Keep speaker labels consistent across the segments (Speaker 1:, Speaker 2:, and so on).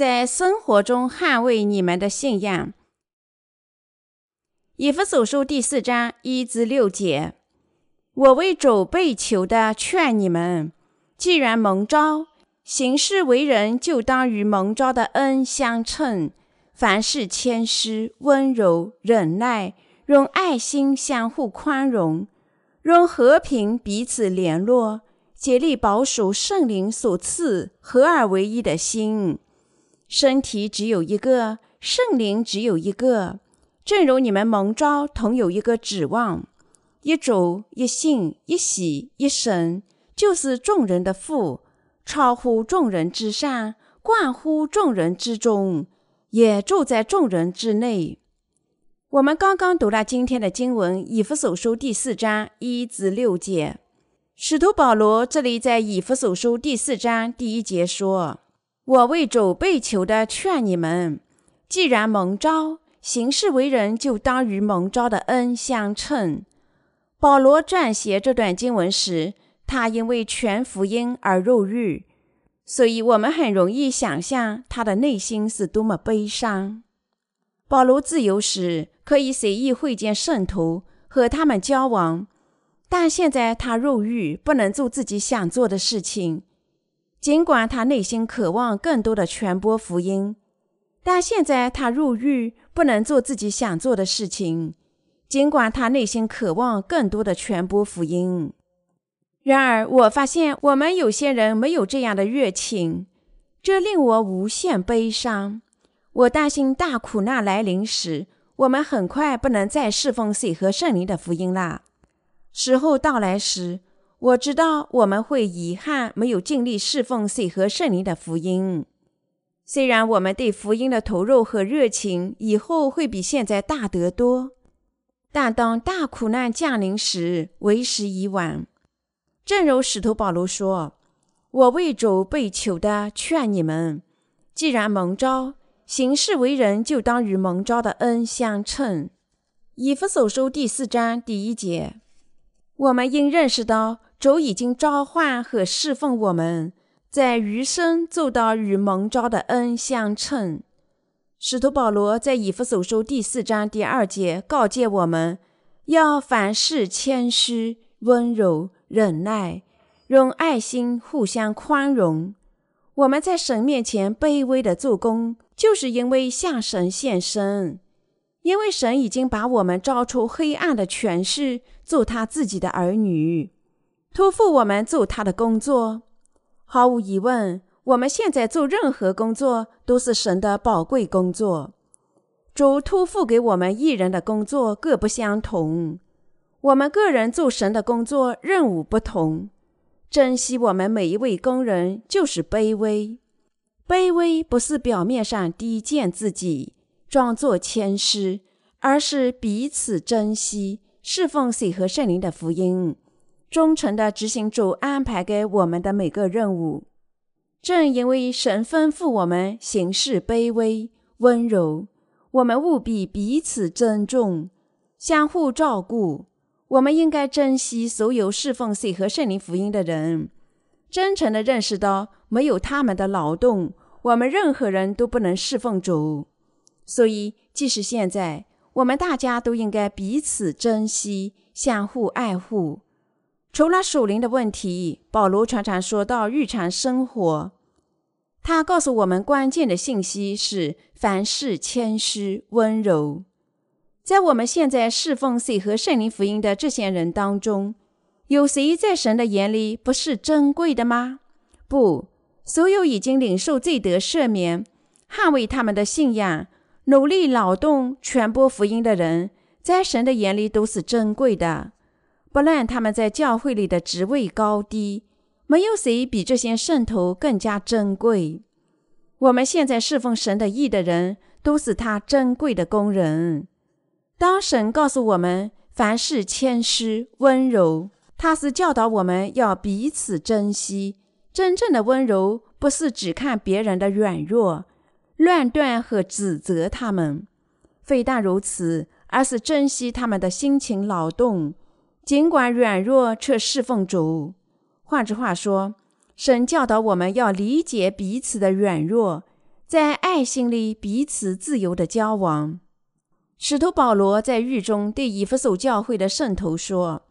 Speaker 1: 在生活中捍卫你们的信仰。以弗所书第四章一至六节，我为主被囚的劝你们，既然蒙召，行事为人就当与蒙召的恩相称。凡事谦虚、温柔、忍耐，用爱心相互宽容，用和平彼此联络，竭力保守圣灵所赐合而为一的心。身体只有一个，圣灵只有一个。正如你们蒙召同有一个指望，一主、一信、一喜、一神，就是众人的父，超乎众人之上，冠乎众人之中。也住在众人之内。我们刚刚读了今天的经文《以弗所书》第四章一至六节。使徒保罗这里在《以弗所书》第四章第一节说：“我为主被囚的劝你们，既然蒙召，行事为人就当与蒙召的恩相称。”保罗撰写这段经文时，他因为全福音而入狱。所以，我们很容易想象他的内心是多么悲伤。保罗自由时可以随意会见圣徒，和他们交往，但现在他入狱，不能做自己想做的事情。尽管他内心渴望更多的传播福音，但现在他入狱，不能做自己想做的事情。尽管他内心渴望更多的传播福音。然而，我发现我们有些人没有这样的热情，这令我无限悲伤。我担心大苦难来临时，我们很快不能再侍奉水和圣灵的福音了。时候到来时，我知道我们会遗憾没有尽力侍奉水和圣灵的福音。虽然我们对福音的投入和热情以后会比现在大得多，但当大苦难降临时，为时已晚。正如使徒保罗说：“我为主被囚的，劝你们，既然蒙召，行事为人就当与蒙召的恩相称。”以弗所书第四章第一节，我们应认识到主已经召唤和侍奉我们，在余生做到与蒙召的恩相称。使徒保罗在以弗所书第四章第二节告诫我们，要凡事谦虚、温柔。忍耐，用爱心互相宽容。我们在神面前卑微的做工，就是因为向神献身。因为神已经把我们招出黑暗的权势，做他自己的儿女，托付我们做他的工作。毫无疑问，我们现在做任何工作都是神的宝贵工作。主托付给我们一人的工作各不相同。我们个人做神的工作任务不同，珍惜我们每一位工人就是卑微。卑微不是表面上低贱自己，装作谦虚，而是彼此珍惜，侍奉水和圣灵的福音，忠诚地执行主安排给我们的每个任务。正因为神吩咐我们行事卑微、温柔，我们务必彼此尊重，相互照顾。我们应该珍惜所有侍奉水和圣灵福音的人，真诚地认识到，没有他们的劳动，我们任何人都不能侍奉主。所以，即使现在，我们大家都应该彼此珍惜，相互爱护。除了属灵的问题，保罗常常说到日常生活。他告诉我们关键的信息是：凡事谦虚、温柔。在我们现在侍奉水和圣灵福音的这些人当中，有谁在神的眼里不是珍贵的吗？不，所有已经领受罪得赦免、捍卫他们的信仰、努力劳动传播福音的人，在神的眼里都是珍贵的。不论他们在教会里的职位高低，没有谁比这些圣徒更加珍贵。我们现在侍奉神的义的人，都是他珍贵的工人。当神告诉我们凡事谦虚温柔，他是教导我们要彼此珍惜。真正的温柔不是只看别人的软弱、乱断和指责他们，非但如此，而是珍惜他们的辛勤劳动，尽管软弱却侍奉主。换句话说，神教导我们要理解彼此的软弱，在爱心里彼此自由的交往。使徒保罗在狱中对以弗所教会的圣徒说：“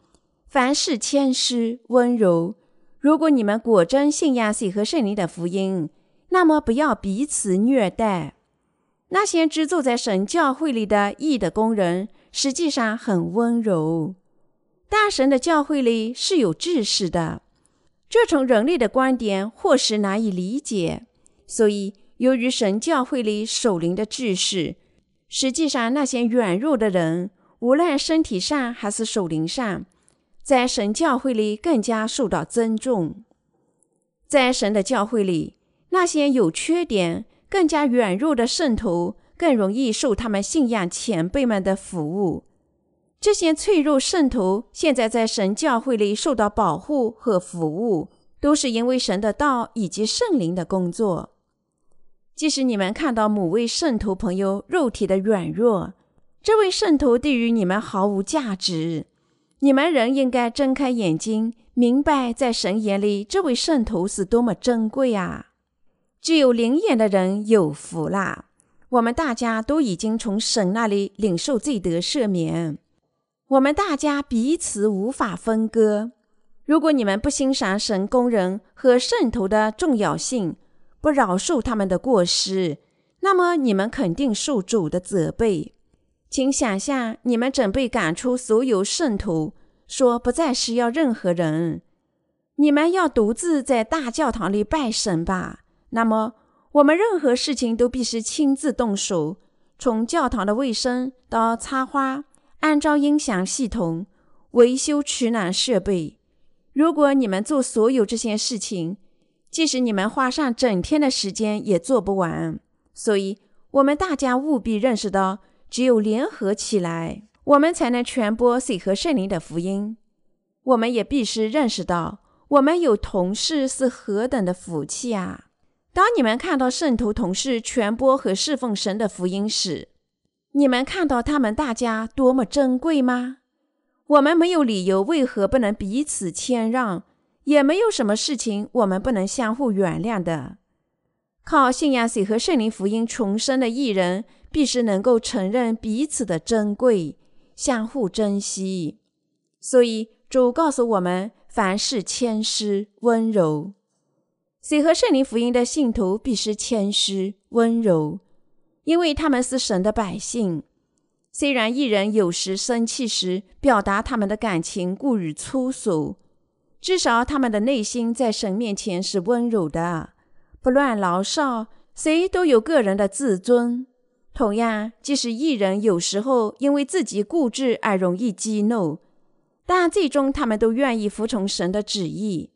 Speaker 1: 凡事谦虚温柔。如果你们果真信仰水和圣灵的福音，那么不要彼此虐待。那些只坐在神教会里的义的工人，实际上很温柔。大神的教会里是有志士的，这从人类的观点或是难以理解。所以，由于神教会里守灵的志士。”实际上，那些软弱的人，无论身体上还是手灵上，在神教会里更加受到尊重。在神的教会里，那些有缺点、更加软弱的圣徒更容易受他们信仰前辈们的服务。这些脆弱圣徒现在在神教会里受到保护和服务，都是因为神的道以及圣灵的工作。即使你们看到某位圣徒朋友肉体的软弱，这位圣徒对于你们毫无价值，你们仍应该睁开眼睛，明白在神眼里这位圣徒是多么珍贵啊！只有灵眼的人有福啦！我们大家都已经从神那里领受罪得赦免，我们大家彼此无法分割。如果你们不欣赏神工人和圣徒的重要性，不饶恕他们的过失，那么你们肯定受主的责备。请想象，你们准备赶出所有圣徒，说不再需要任何人，你们要独自在大教堂里拜神吧。那么，我们任何事情都必须亲自动手，从教堂的卫生到插花、安装音响系统、维修取暖设备。如果你们做所有这些事情，即使你们花上整天的时间也做不完，所以我们大家务必认识到，只有联合起来，我们才能传播水和圣灵的福音。我们也必须认识到，我们有同事是何等的福气啊！当你们看到圣徒同事传播和侍奉神的福音时，你们看到他们大家多么珍贵吗？我们没有理由为何不能彼此谦让？也没有什么事情我们不能相互原谅的。靠信仰水和圣灵福音重生的艺人，必须能够承认彼此的珍贵，相互珍惜。所以主告诉我们：凡事谦虚温柔。水和圣灵福音的信徒必须谦虚温柔，因为他们是神的百姓。虽然艺人有时生气时表达他们的感情过于粗俗。至少他们的内心在神面前是温柔的，不乱牢骚。谁都有个人的自尊。同样，即使艺人有时候因为自己固执而容易激怒，但最终他们都愿意服从神的旨意。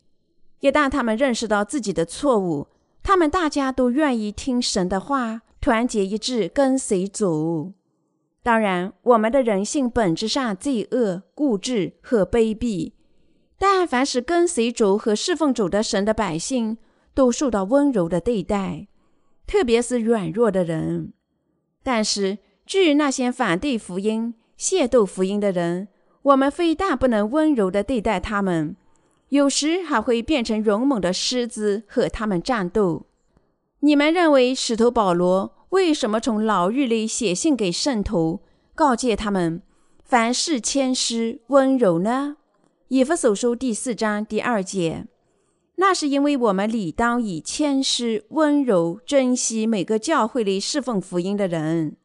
Speaker 1: 一旦他们认识到自己的错误，他们大家都愿意听神的话，团结一致跟随主。当然，我们的人性本质上罪恶、固执和卑鄙。但凡是跟随主和侍奉主的神的百姓，都受到温柔的对待，特别是软弱的人。但是，至于那些反对福音、亵渎福音的人，我们非但不能温柔的对待他们，有时还会变成勇猛的狮子和他们战斗。你们认为使徒保罗为什么从牢狱里写信给圣徒，告诫他们凡事谦虚温柔呢？以弗所书第四章第二节，那是因为我们理当以谦虚、温柔珍惜每个教会里侍奉福音的人，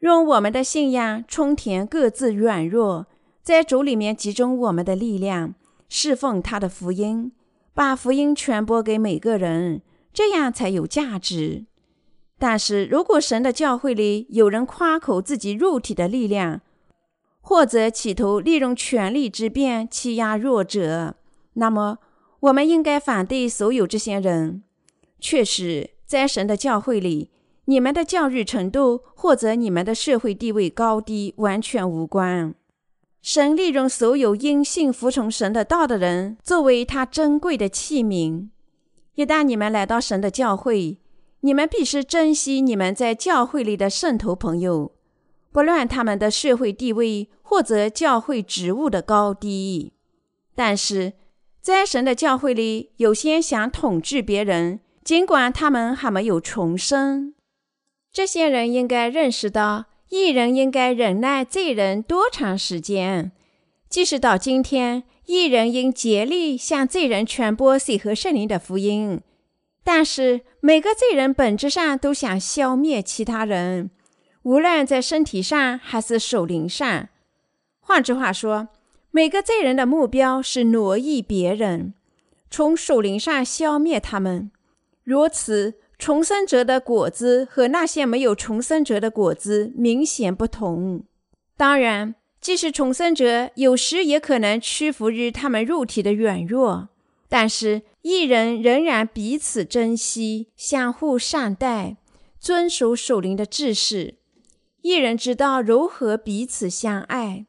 Speaker 1: 用我们的信仰充填各自软弱，在主里面集中我们的力量，侍奉他的福音，把福音传播给每个人，这样才有价值。但是如果神的教会里有人夸口自己肉体的力量，或者企图利用权力之便欺压弱者，那么我们应该反对所有这些人。确实，在神的教会里，你们的教育程度或者你们的社会地位高低完全无关。神利用所有因信服从神的道的人作为他珍贵的器皿。一旦你们来到神的教会，你们必须珍惜你们在教会里的圣徒朋友。不论他们的社会地位或者教会职务的高低，但是在神的教会里，有些想统治别人，尽管他们还没有重生。这些人应该认识到，一人应该忍耐罪人多长时间。即使到今天，一人应竭力向罪人传播水和圣灵的福音，但是每个罪人本质上都想消灭其他人，无论在身体上还是手灵上。换句话说，每个罪人的目标是挪移别人，从手灵上消灭他们。如此，重生者的果子和那些没有重生者的果子明显不同。当然，即使重生者有时也可能屈服于他们肉体的软弱，但是一人仍然彼此珍惜、相互善待，遵守守灵的制式。一人知道如何彼此相爱。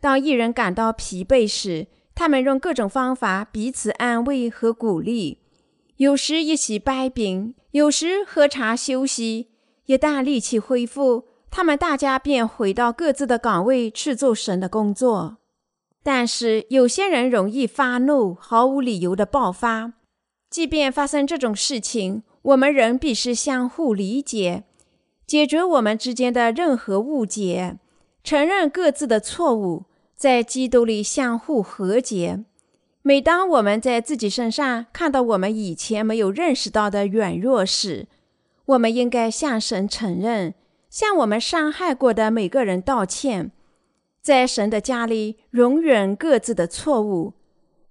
Speaker 1: 当一人感到疲惫时，他们用各种方法彼此安慰和鼓励，有时一起掰饼，有时喝茶休息。一旦力气恢复，他们大家便回到各自的岗位去做神的工作。但是有些人容易发怒，毫无理由的爆发。即便发生这种事情，我们仍必须相互理解，解决我们之间的任何误解，承认各自的错误。在基督里相互和解。每当我们在自己身上看到我们以前没有认识到的软弱时，我们应该向神承认，向我们伤害过的每个人道歉，在神的家里容忍各自的错误。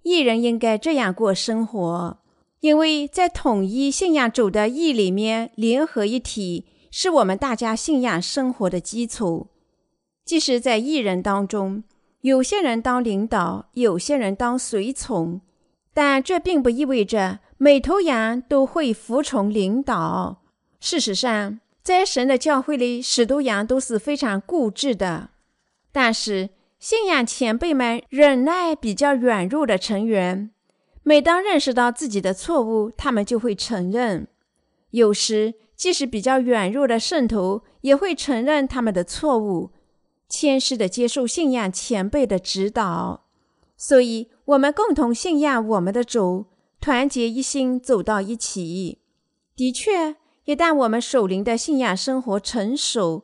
Speaker 1: 一人应该这样过生活，因为在统一信仰主的义里面联合一体，是我们大家信仰生活的基础。即使在一人当中。有些人当领导，有些人当随从，但这并不意味着每头羊都会服从领导。事实上，在神的教会里，许多羊都是非常固执的。但是，信仰前辈们忍耐比较软弱的成员，每当认识到自己的错误，他们就会承认。有时，即使比较软弱的圣徒也会承认他们的错误。谦虚的接受信仰前辈的指导，所以我们共同信仰我们的主，团结一心走到一起。的确，一旦我们守灵的信仰生活成熟，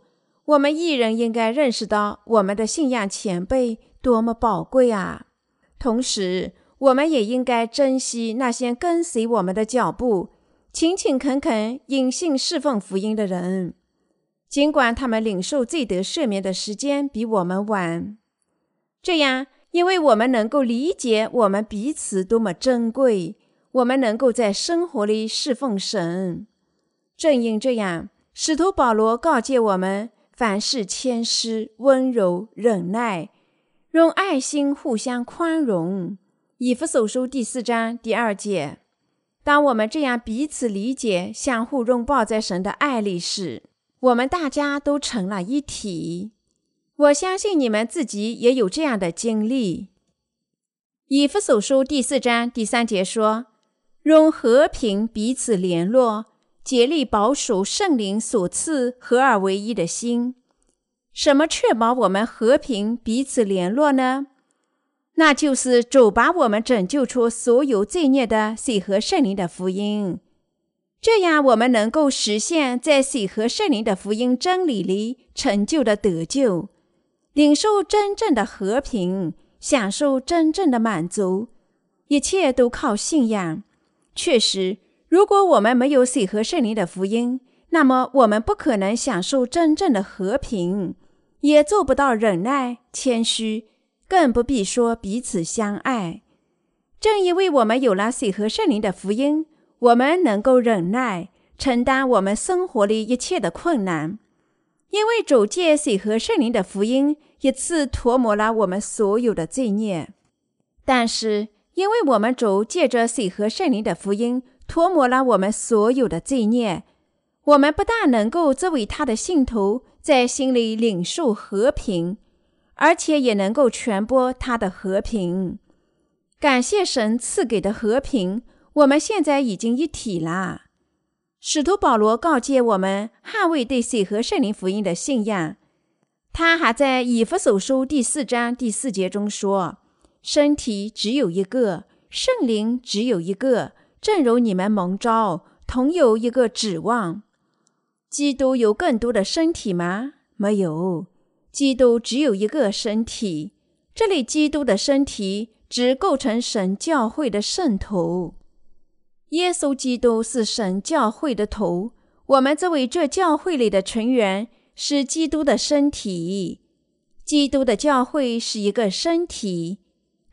Speaker 1: 我们一人应该认识到我们的信仰前辈多么宝贵啊！同时，我们也应该珍惜那些跟随我们的脚步、勤勤恳恳隐信侍奉福音的人。尽管他们领受罪得赦免的时间比我们晚，这样，因为我们能够理解我们彼此多么珍贵，我们能够在生活里侍奉神。正因这样，使徒保罗告诫我们：凡事谦虚、温柔、忍耐，用爱心互相宽容。以弗所书第四章第二节。当我们这样彼此理解、相互拥抱在神的爱里时，我们大家都成了一体，我相信你们自己也有这样的经历。以弗所书第四章第三节说：“用和平彼此联络，竭力保守圣灵所赐合而为一的心。”什么确保我们和平彼此联络呢？那就是主把我们拯救出所有罪孽的水和圣灵的福音。这样，我们能够实现，在水和圣灵的福音真理里成就的得救，领受真正的和平，享受真正的满足。一切都靠信仰。确实，如果我们没有水和圣灵的福音，那么我们不可能享受真正的和平，也做不到忍耐、谦虚，更不必说彼此相爱。正因为我们有了水和圣灵的福音。我们能够忍耐，承担我们生活里一切的困难，因为主借水和圣灵的福音一次涂抹了我们所有的罪孽。但是，因为我们主借着水和圣灵的福音涂抹了我们所有的罪孽，我们不但能够作为他的信徒在心里领受和平，而且也能够传播他的和平。感谢神赐给的和平。我们现在已经一体了。使徒保罗告诫我们捍卫对水和圣灵福音的信仰。他还在以弗所书第四章第四节中说：“身体只有一个，圣灵只有一个，正如你们蒙召同有一个指望。基督有更多的身体吗？没有，基督只有一个身体。这里基督的身体只构成神教会的圣头。耶稣基督是神教会的头，我们作为这教会里的成员，是基督的身体。基督的教会是一个身体。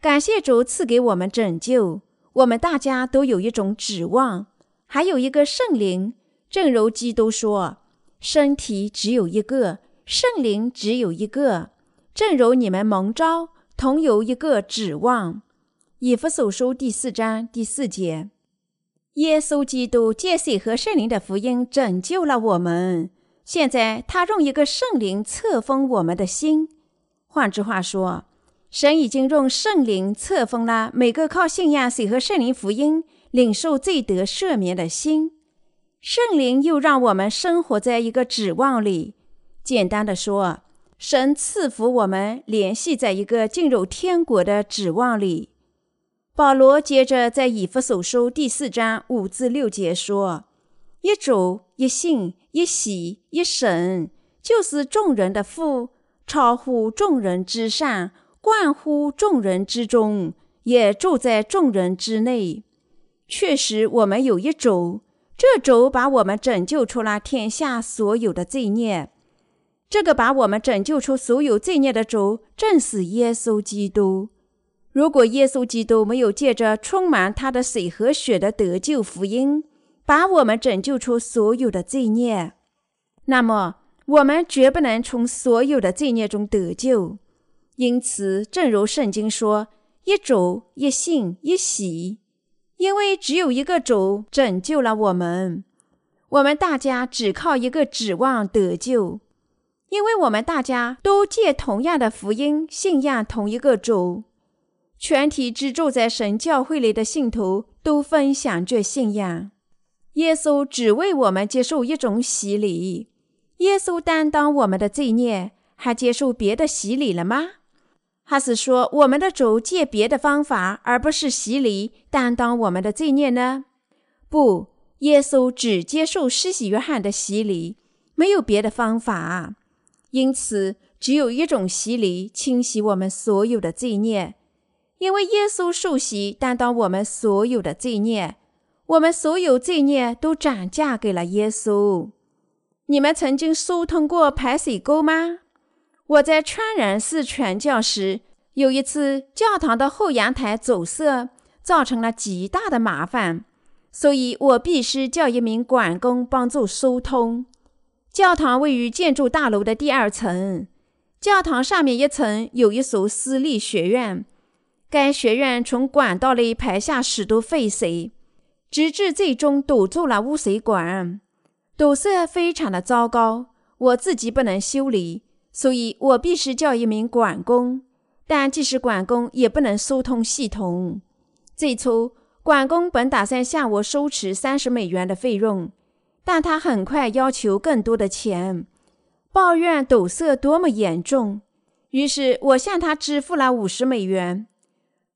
Speaker 1: 感谢主赐给我们拯救，我们大家都有一种指望，还有一个圣灵。正如基督说：“身体只有一个，圣灵只有一个。”正如你们蒙召，同有一个指望。以弗所书第四章第四节。耶稣基督借水和圣灵的福音拯救了我们。现在他用一个圣灵册封我们的心。换句话说，神已经用圣灵册封了每个靠信仰水和圣灵福音领受罪得赦免的心。圣灵又让我们生活在一个指望里。简单的说，神赐福我们联系在一个进入天国的指望里。保罗接着在以弗所书第四章五至六节说：“一主、一信、一喜、一神，就是众人的父，超乎众人之上，万乎众人之中，也住在众人之内。确实，我们有一主，这主把我们拯救出了天下所有的罪孽。这个把我们拯救出所有罪孽的主，正是耶稣基督。”如果耶稣基督没有借着充满他的水和血的得救福音，把我们拯救出所有的罪孽，那么我们绝不能从所有的罪孽中得救。因此，正如圣经说：“一主、一信、一喜。”因为只有一个主拯救了我们，我们大家只靠一个指望得救，因为我们大家都借同样的福音信仰同一个主。全体居住在神教会里的信徒都分享着信仰。耶稣只为我们接受一种洗礼。耶稣担当我们的罪孽，还接受别的洗礼了吗？还是说我们的主借别的方法，而不是洗礼，担当我们的罪孽呢？不，耶稣只接受施洗约翰的洗礼，没有别的方法。因此，只有一种洗礼，清洗我们所有的罪孽。因为耶稣受洗担当我们所有的罪孽，我们所有罪孽都转嫁给了耶稣。你们曾经疏通过排水沟吗？我在川然寺传教时，有一次教堂的后阳台阻塞，造成了极大的麻烦，所以我必须叫一名管工帮助疏通。教堂位于建筑大楼的第二层，教堂上面一层有一所私立学院。该学院从管道里排下许多废水，直至最终堵住了污水管，堵塞非常的糟糕。我自己不能修理，所以我必须叫一名管工。但即使管工也不能疏通系统。最初，管工本打算向我收取三十美元的费用，但他很快要求更多的钱，抱怨堵塞多么严重。于是我向他支付了五十美元。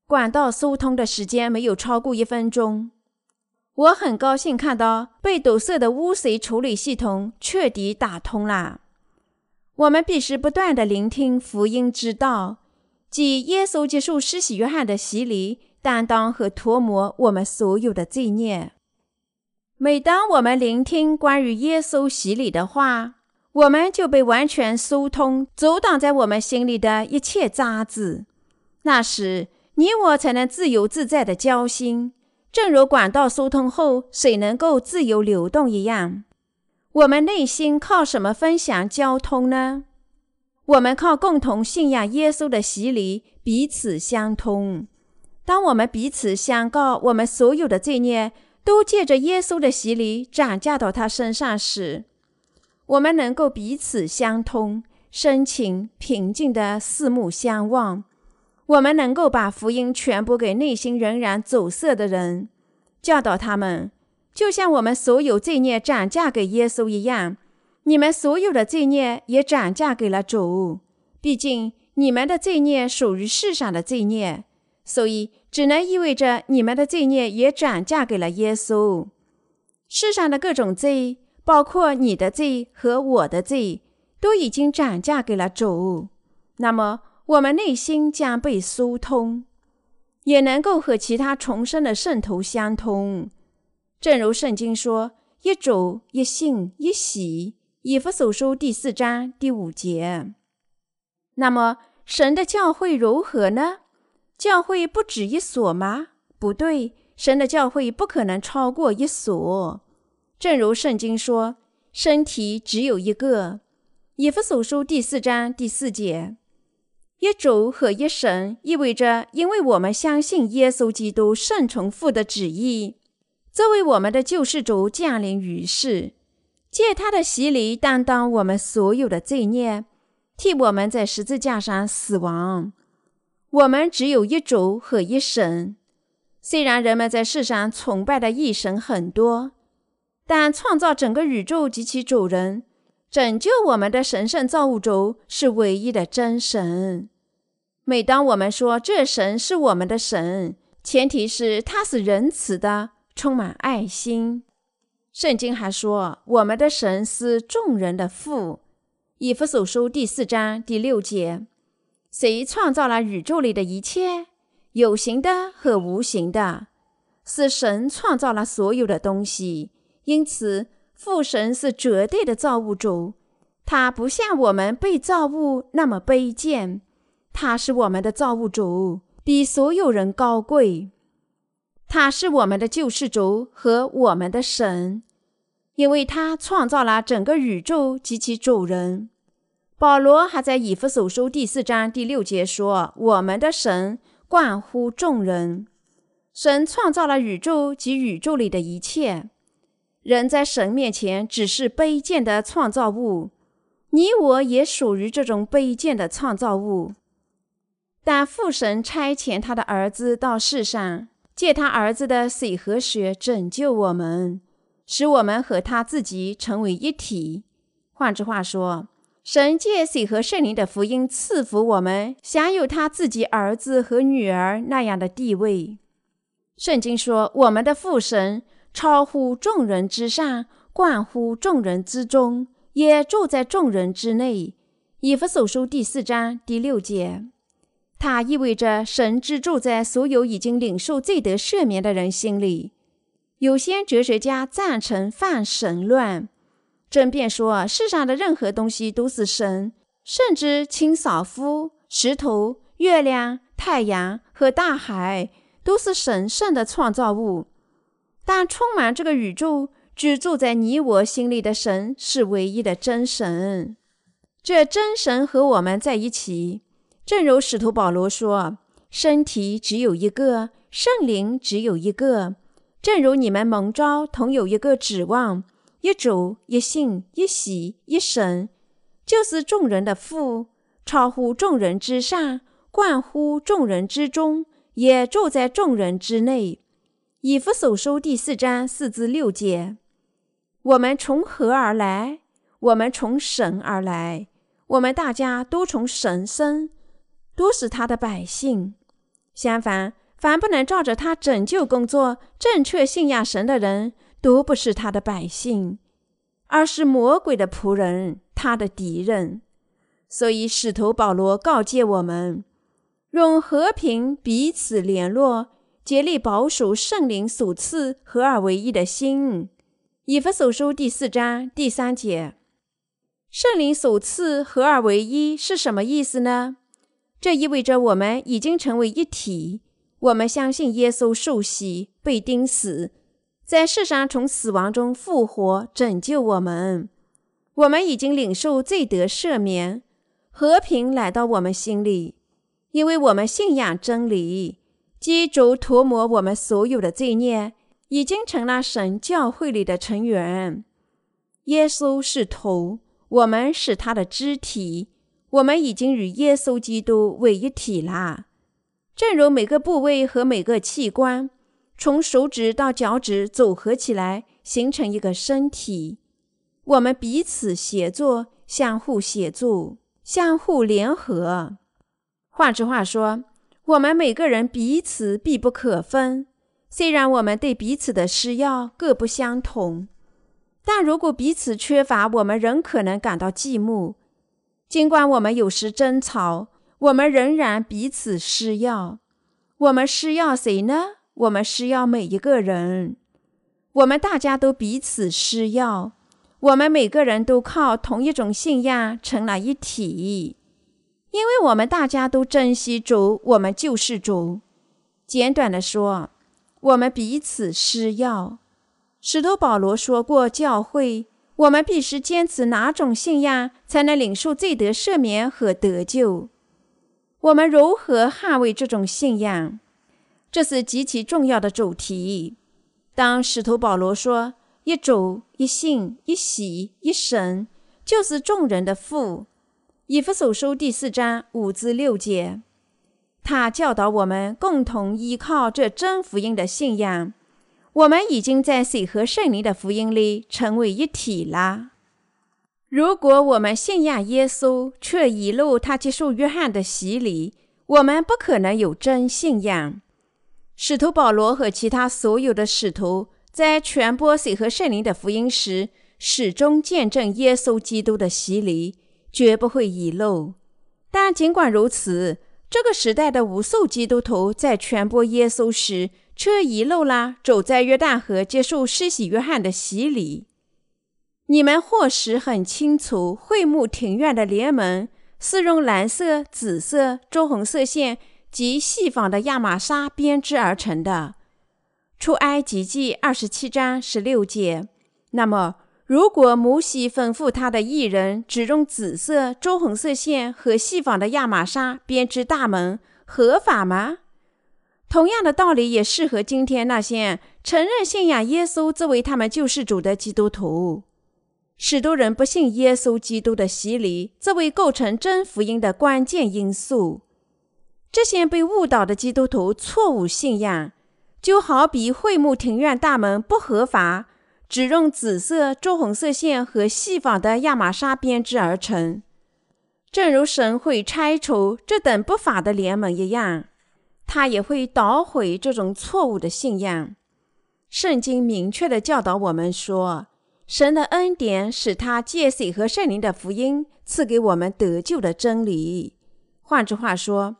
Speaker 1: 管道疏通的时间没有超过一分钟。我很高兴看到被堵塞的污水处理系统彻底打通了。我们必须不断地聆听福音之道，即耶稣接受施洗约翰的洗礼，担当和涂抹我们所有的罪孽。每当我们聆听关于耶稣洗礼的话，我们就被完全疏通，阻挡在我们心里的一切渣滓。那时。你我才能自由自在的交心，正如管道疏通后水能够自由流动一样。我们内心靠什么分享交通呢？我们靠共同信仰耶稣的洗礼彼此相通。当我们彼此相告，我们所有的罪孽都借着耶稣的洗礼转嫁到他身上时，我们能够彼此相通，深情平静的四目相望。我们能够把福音传播给内心仍然走色的人，教导他们，就像我们所有罪孽转嫁给耶稣一样，你们所有的罪孽也转嫁给了主。毕竟你们的罪孽属于世上的罪孽，所以只能意味着你们的罪孽也转嫁给了耶稣。世上的各种罪，包括你的罪和我的罪，都已经转嫁给了主。那么，我们内心将被疏通，也能够和其他重生的圣徒相通。正如圣经说：“一主、一信、一喜。”以弗所书第四章第五节。那么，神的教会如何呢？教会不止一所吗？不对，神的教会不可能超过一所。正如圣经说：“身体只有一个。”以弗所书第四章第四节。一主和一神意味着，因为我们相信耶稣基督圣从父的旨意，作为我们的救世主降临于世。借他的洗礼担当我们所有的罪孽，替我们在十字架上死亡。我们只有一主和一神。虽然人们在世上崇拜的异神很多，但创造整个宇宙及其主人、拯救我们的神圣造物主是唯一的真神。每当我们说这神是我们的神，前提是他是仁慈的，充满爱心。圣经还说，我们的神是众人的父。以弗所书第四章第六节，谁创造了宇宙里的一切，有形的和无形的？是神创造了所有的东西。因此，父神是绝对的造物主，他不像我们被造物那么卑贱。他是我们的造物主，比所有人高贵。他是我们的救世主和我们的神，因为他创造了整个宇宙及其主人。保罗还在以弗所书第四章第六节说：“我们的神关乎众人，神创造了宇宙及宇宙里的一切。人在神面前只是卑贱的创造物，你我也属于这种卑贱的创造物。但父神差遣他的儿子到世上。”借他儿子的水和血拯救我们，使我们和他自己成为一体。换句话说，神借水和圣灵的福音赐福我们，享有他自己儿子和女儿那样的地位。圣经说：“我们的父神超乎众人之上，冠乎众人之中，也住在众人之内。”以弗所书第四章第六节。它意味着神居住在所有已经领受罪得赦免的人心里。有些哲学家赞成泛神论，争辩说世上的任何东西都是神，甚至清扫夫、石头、月亮、太阳和大海都是神圣的创造物。但充满这个宇宙、居住在你我心里的神是唯一的真神。这真神和我们在一起。正如使徒保罗说：“身体只有一个，圣灵只有一个。正如你们蒙召同有一个指望，一主、一信、一喜、一神，就是众人的父，超乎众人之上，冠乎众人之中，也住在众人之内。”以弗所书第四章四至六节。我们从何而来？我们从神而来。我们大家都从神生。都是他的百姓。相反，凡不能照着他拯救工作正确信仰神的人，都不是他的百姓，而是魔鬼的仆人，他的敌人。所以，使徒保罗告诫我们，用和平彼此联络，竭力保守圣灵所赐合而为一的心。以弗所书第四章第三节，圣灵所赐合而为一是什么意思呢？这意味着我们已经成为一体。我们相信耶稣受洗、被钉死，在世上从死亡中复活，拯救我们。我们已经领受罪得赦免，和平来到我们心里，因为我们信仰真理，基督涂抹我们所有的罪孽，已经成了神教会里的成员。耶稣是头，我们是他的肢体。我们已经与耶稣基督为一体啦，正如每个部位和每个器官，从手指到脚趾组合起来形成一个身体。我们彼此协作，相互协助，相互联合。换句话说，我们每个人彼此必不可分。虽然我们对彼此的需要各不相同，但如果彼此缺乏，我们仍可能感到寂寞。尽管我们有时争吵，我们仍然彼此需要。我们需要谁呢？我们需要每一个人。我们大家都彼此需要。我们每个人都靠同一种信仰成了一体，因为我们大家都珍惜主，我们就是主。简短的说。我们彼此需要。使徒保罗说过：“教会，我们必须坚持哪种信仰，才能领受罪得赦免和得救？我们如何捍卫这种信仰？这是极其重要的主题。当使徒保罗说‘一主、一信、一喜、一神’，就是众人的父。以弗所书第四章五至六节。”他教导我们共同依靠这真福音的信仰。我们已经在水和圣灵的福音里成为一体了。如果我们信仰耶稣，却遗漏他接受约翰的洗礼，我们不可能有真信仰。使徒保罗和其他所有的使徒在传播水和圣灵的福音时，始终见证耶稣基督的洗礼，绝不会遗漏。但尽管如此，这个时代的无数基督徒在传播耶稣时，车遗漏了走在约旦河接受施洗约翰的洗礼。你们或许很清楚，会幕庭院的联盟是用蓝色、紫色、朱红色线及细纺的亚麻纱编织而成的。出埃及记二十七章十六节。那么。如果摩西吩咐他的艺人只用紫色、朱红色线和细纺的亚麻纱编织大门，合法吗？同样的道理也适合今天那些承认信仰耶稣作为他们救世主的基督徒。许多人不信耶稣基督的洗礼作为构成真福音的关键因素。这些被误导的基督徒错误信仰，就好比会幕庭院大门不合法。只用紫色、朱红色线和细纺的亚麻纱编织而成，正如神会拆除这等不法的联盟一样，他也会捣毁这种错误的信仰。圣经明确地教导我们说，神的恩典使他借水和圣灵的福音赐给我们得救的真理。换句话说，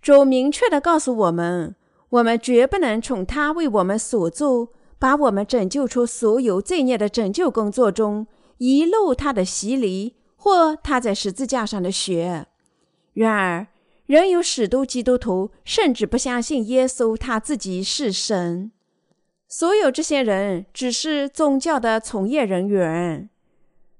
Speaker 1: 主明确地告诉我们，我们绝不能从他为我们所做。把我们拯救出所有罪孽的拯救工作中遗漏他的洗礼或他在十字架上的血。然而，仍有许多基督徒甚至不相信耶稣他自己是神。所有这些人只是宗教的从业人员。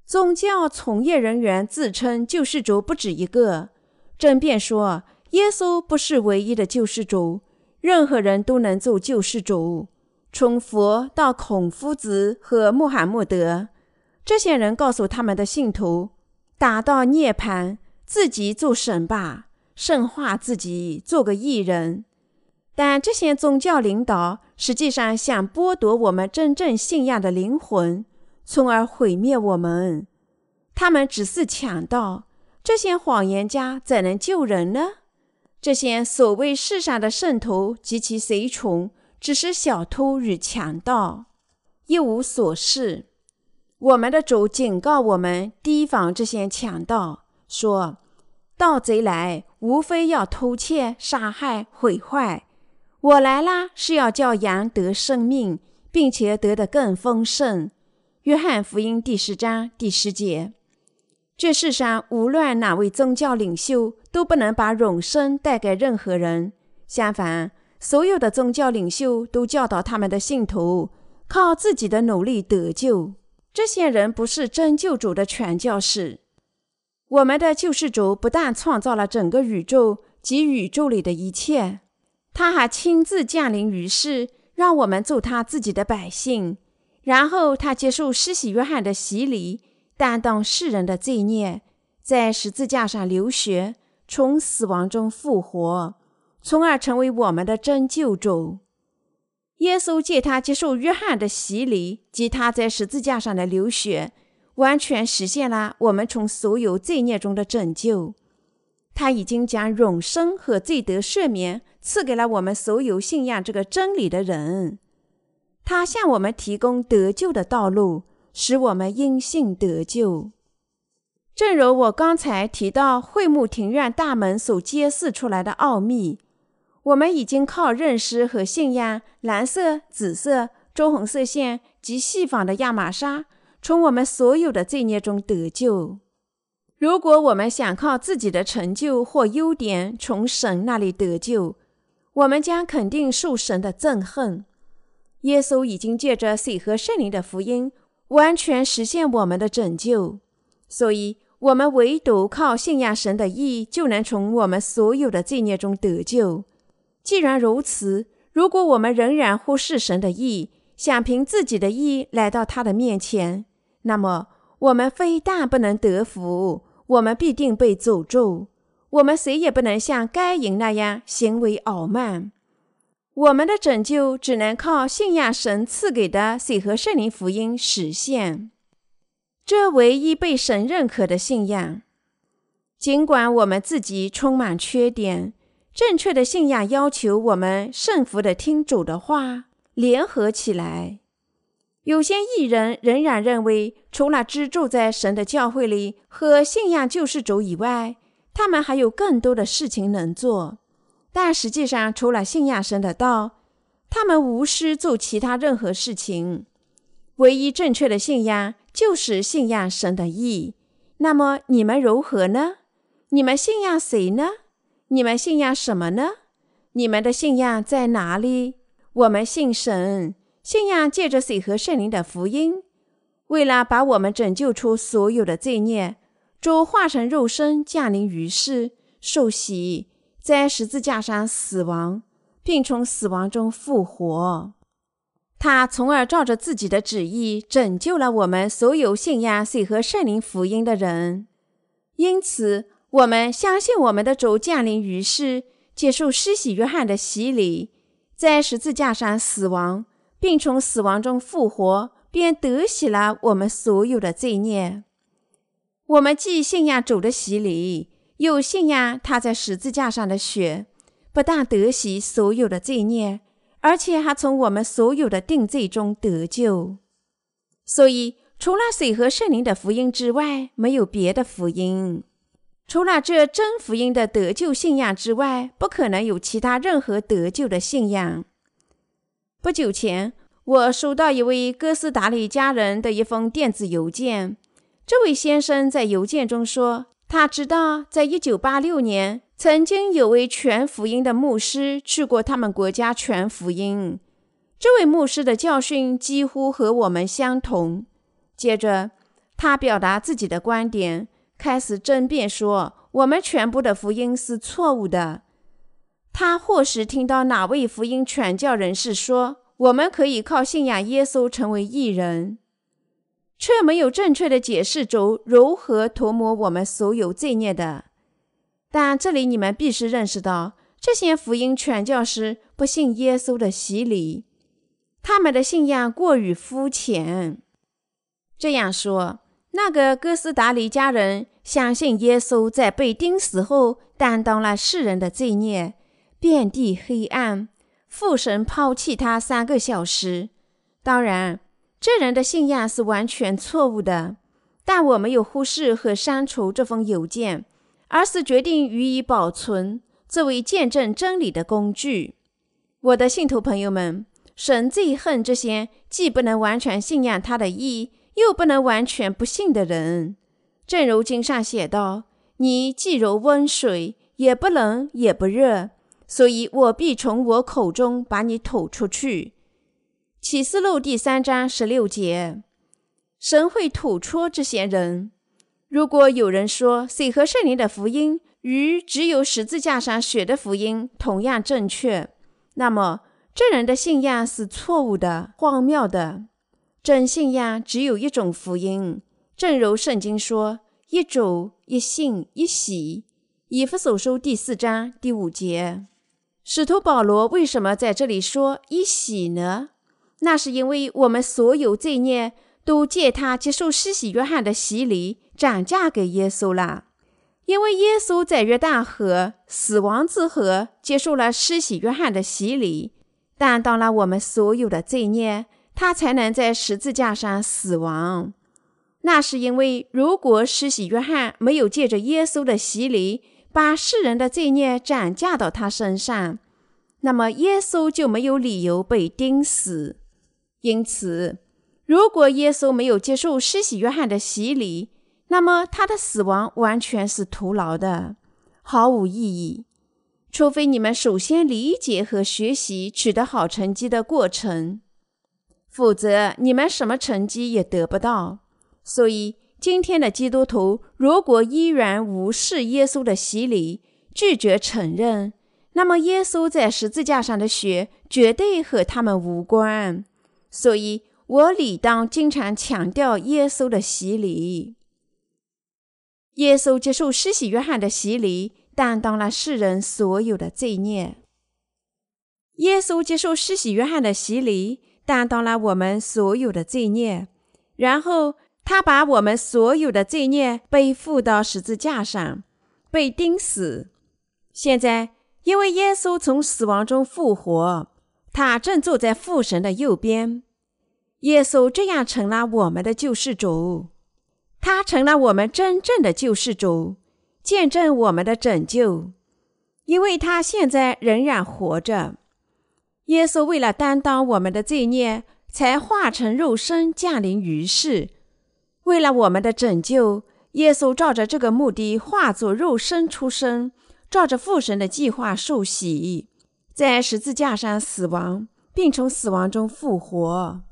Speaker 1: 宗教从业人员自称救世主不止一个，争辩说耶稣不是唯一的救世主，任何人都能做救世主。从佛到孔夫子和穆罕默德，这些人告诉他们的信徒：达到涅槃，自己做神吧，圣化自己，做个艺人。但这些宗教领导实际上想剥夺我们真正信仰的灵魂，从而毁灭我们。他们只是强盗，这些谎言家怎能救人呢？这些所谓世上的圣徒及其随从。只是小偷与强盗，一无所事。我们的主警告我们提防这些强盗，说：“盗贼来，无非要偷窃、杀害、毁坏。我来啦，是要叫羊得生命，并且得的更丰盛。”约翰福音第十章第十节。这世上无论哪位宗教领袖，都不能把永生带给任何人。相反，所有的宗教领袖都教导他们的信徒靠自己的努力得救。这些人不是真救主的传教士。我们的救世主不但创造了整个宇宙及宇宙里的一切，他还亲自降临于世，让我们做他自己的百姓。然后他接受施洗约翰的洗礼，担当世人的罪孽，在十字架上流血，从死亡中复活。从而成为我们的真救主。耶稣借他接受约翰的洗礼及他在十字架上的流血，完全实现了我们从所有罪孽中的拯救。他已经将永生和罪得赦免赐给了我们所有信仰这个真理的人。他向我们提供得救的道路，使我们因信得救。正如我刚才提到，会幕庭院大门所揭示出来的奥秘，我们已经靠认识和信仰蓝色、紫色、朱红色线及细纺的亚麻纱，从我们所有的罪孽中得救。如果我们想靠自己的成就或优点从神那里得救，我们将肯定受神的憎恨。耶稣已经借着水和圣灵的福音，完全实现我们的拯救，所以，我们唯独靠信仰神的义，就能从我们所有的罪孽中得救。既然如此，如果我们仍然忽视神的义，想凭自己的义来到他的面前，那么我们非但不能得福。我们必定被诅咒。我们谁也不能像该隐那样行为傲慢。我们的拯救只能靠信仰神赐给的水和圣灵福音实现。这唯一被神认可的信仰。尽管我们自己充满缺点，正确的信仰要求我们顺服的听主的话，联合起来。有些艺人仍然认为，除了居住在神的教会里和信仰救世主以外，他们还有更多的事情能做。但实际上，除了信仰神的道，他们无需做其他任何事情。唯一正确的信仰就是信仰神的义。那么你们如何呢？你们信仰谁呢？你们信仰什么呢？你们的信仰在哪里？我们信神。信仰借着水和圣灵的福音，为了把我们拯救出所有的罪孽，主化成肉身降临于世，受洗，在十字架上死亡，并从死亡中复活。他从而照着自己的旨意拯救了我们所有信仰水和圣灵福音的人。因此，我们相信我们的主降临于世，接受施洗约翰的洗礼，在十字架上死亡。并从死亡中复活，便得洗了我们所有的罪孽。我们既信仰主的洗礼，又信仰他在十字架上的血，不但得洗所有的罪孽，而且还从我们所有的定罪中得救。所以，除了水和圣灵的福音之外，没有别的福音；除了这真福音的得救信仰之外，不可能有其他任何得救的信仰。不久前，我收到一位哥斯达黎加人的一封电子邮件。这位先生在邮件中说，他知道，在一九八六年，曾经有位全福音的牧师去过他们国家全福音。这位牧师的教训几乎和我们相同。接着，他表达自己的观点，开始争辩说，我们全部的福音是错误的。他或许听到哪位福音传教人士说：“我们可以靠信仰耶稣成为艺人”，却没有正确的解释主如何涂抹我们所有罪孽的。但这里你们必须认识到，这些福音传教士不信耶稣的洗礼，他们的信仰过于肤浅。这样说，那个哥斯达黎加人相信耶稣在被钉死后担当了世人的罪孽。遍地黑暗，父神抛弃他三个小时。当然，这人的信仰是完全错误的。但我没有忽视和删除这封邮件，而是决定予以保存，作为见证真理的工具。我的信徒朋友们，神最恨这些既不能完全信仰他的意，又不能完全不信的人。正如经上写道：“你既如温水，也不冷也不热。”所以我必从我口中把你吐出去。启示录第三章十六节，神会吐出这些人。如果有人说水和圣灵的福音与只有十字架上血的福音同样正确，那么这人的信仰是错误的、荒谬的。真信仰只有一种福音，正如圣经说：“一主、一信、一喜。”以弗所书第四章第五节。使徒保罗为什么在这里说“一喜”呢？那是因为我们所有罪孽都借他接受施洗约翰的洗礼，涨价给耶稣了。因为耶稣在约旦河死亡之河，接受了施洗约翰的洗礼，担当了我们所有的罪孽，他才能在十字架上死亡。那是因为，如果施洗约翰没有借着耶稣的洗礼，把世人的罪孽转嫁到他身上，那么耶稣就没有理由被钉死。因此，如果耶稣没有接受施洗约翰的洗礼，那么他的死亡完全是徒劳的，毫无意义。除非你们首先理解和学习取得好成绩的过程，否则你们什么成绩也得不到。所以，今天的基督徒如果依然无视耶稣的洗礼，拒绝承认，那么耶稣在十字架上的血绝对和他们无关。所以我理当经常强调耶稣的洗礼。耶稣接受施洗约翰的洗礼，担当了世人所有的罪孽。耶稣接受施洗约翰的洗礼，担当了我们所有的罪孽，然后。他把我们所有的罪孽背负到十字架上，被钉死。现在，因为耶稣从死亡中复活，他正坐在父神的右边。耶稣这样成了我们的救世主，他成了我们真正的救世主，见证我们的拯救。因为他现在仍然活着，耶稣为了担当我们的罪孽，才化成肉身降临于世。为了我们的拯救，耶稣照着这个目的化作肉身出生，照着父神的计划受洗，在十字架上死亡，并从死亡中复活。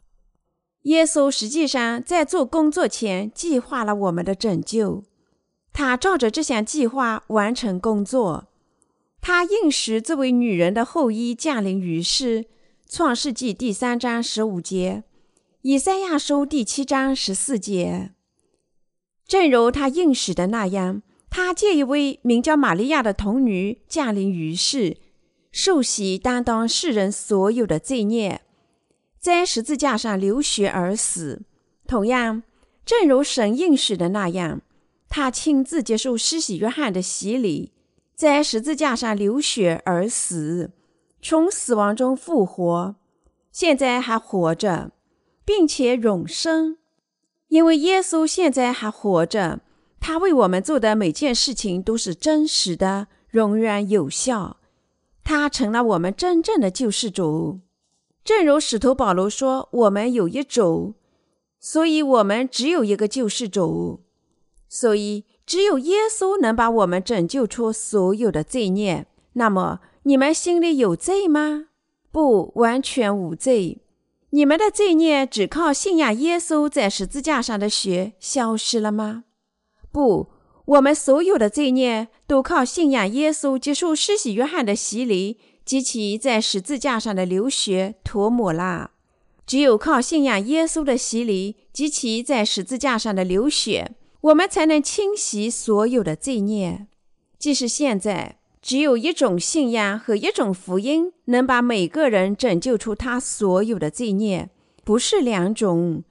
Speaker 1: 耶稣实际上在做工作前计划了我们的拯救，他照着这项计划完成工作。他应许这位女人的后裔降临于世，《创世纪》第三章十五节。以赛亚书第七章十四节，正如他应许的那样，他借一位名叫玛利亚的童女降临于世，受洗担当世人所有的罪孽，在十字架上流血而死。同样，正如神应许的那样，他亲自接受施洗约翰的洗礼，在十字架上流血而死，从死亡中复活，现在还活着。并且永生，因为耶稣现在还活着，他为我们做的每件事情都是真实的、永远有效。他成了我们真正的救世主。正如使徒保罗说：“我们有一主，所以我们只有一个救世主。所以只有耶稣能把我们拯救出所有的罪孽。那么，你们心里有罪吗？不，完全无罪。”你们的罪孽只靠信仰耶稣在十字架上的血消失了吗？不，我们所有的罪孽都靠信仰耶稣接受施洗约翰的洗礼及其在十字架上的流血涂抹了。只有靠信仰耶稣的洗礼及其在十字架上的流血，我们才能清洗所有的罪孽。即使现在。只有一种信仰和一种福音能把每个人拯救出他所有的罪孽，不是两种。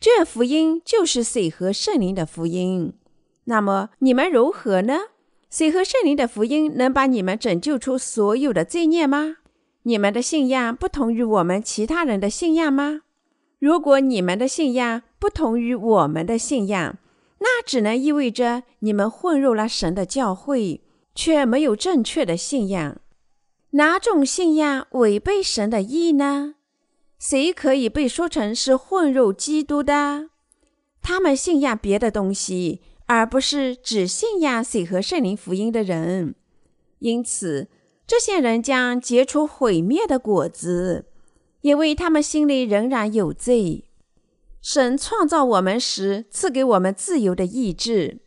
Speaker 1: 这福音就是水和圣灵的福音。那么你们如何呢？水和圣灵的福音能把你们拯救出所有的罪孽吗？你们的信仰不同于我们其他人的信仰吗？如果你们的信仰不同于我们的信仰，那只能意味着你们混入了神的教会。却没有正确的信仰，哪种信仰违背神的意呢？谁可以被说成是混入基督的？他们信仰别的东西，而不是只信仰水和圣灵福音的人。因此，这些人将结出毁灭的果子，因为他们心里仍然有罪。神创造我们时，赐给我们自由的意志。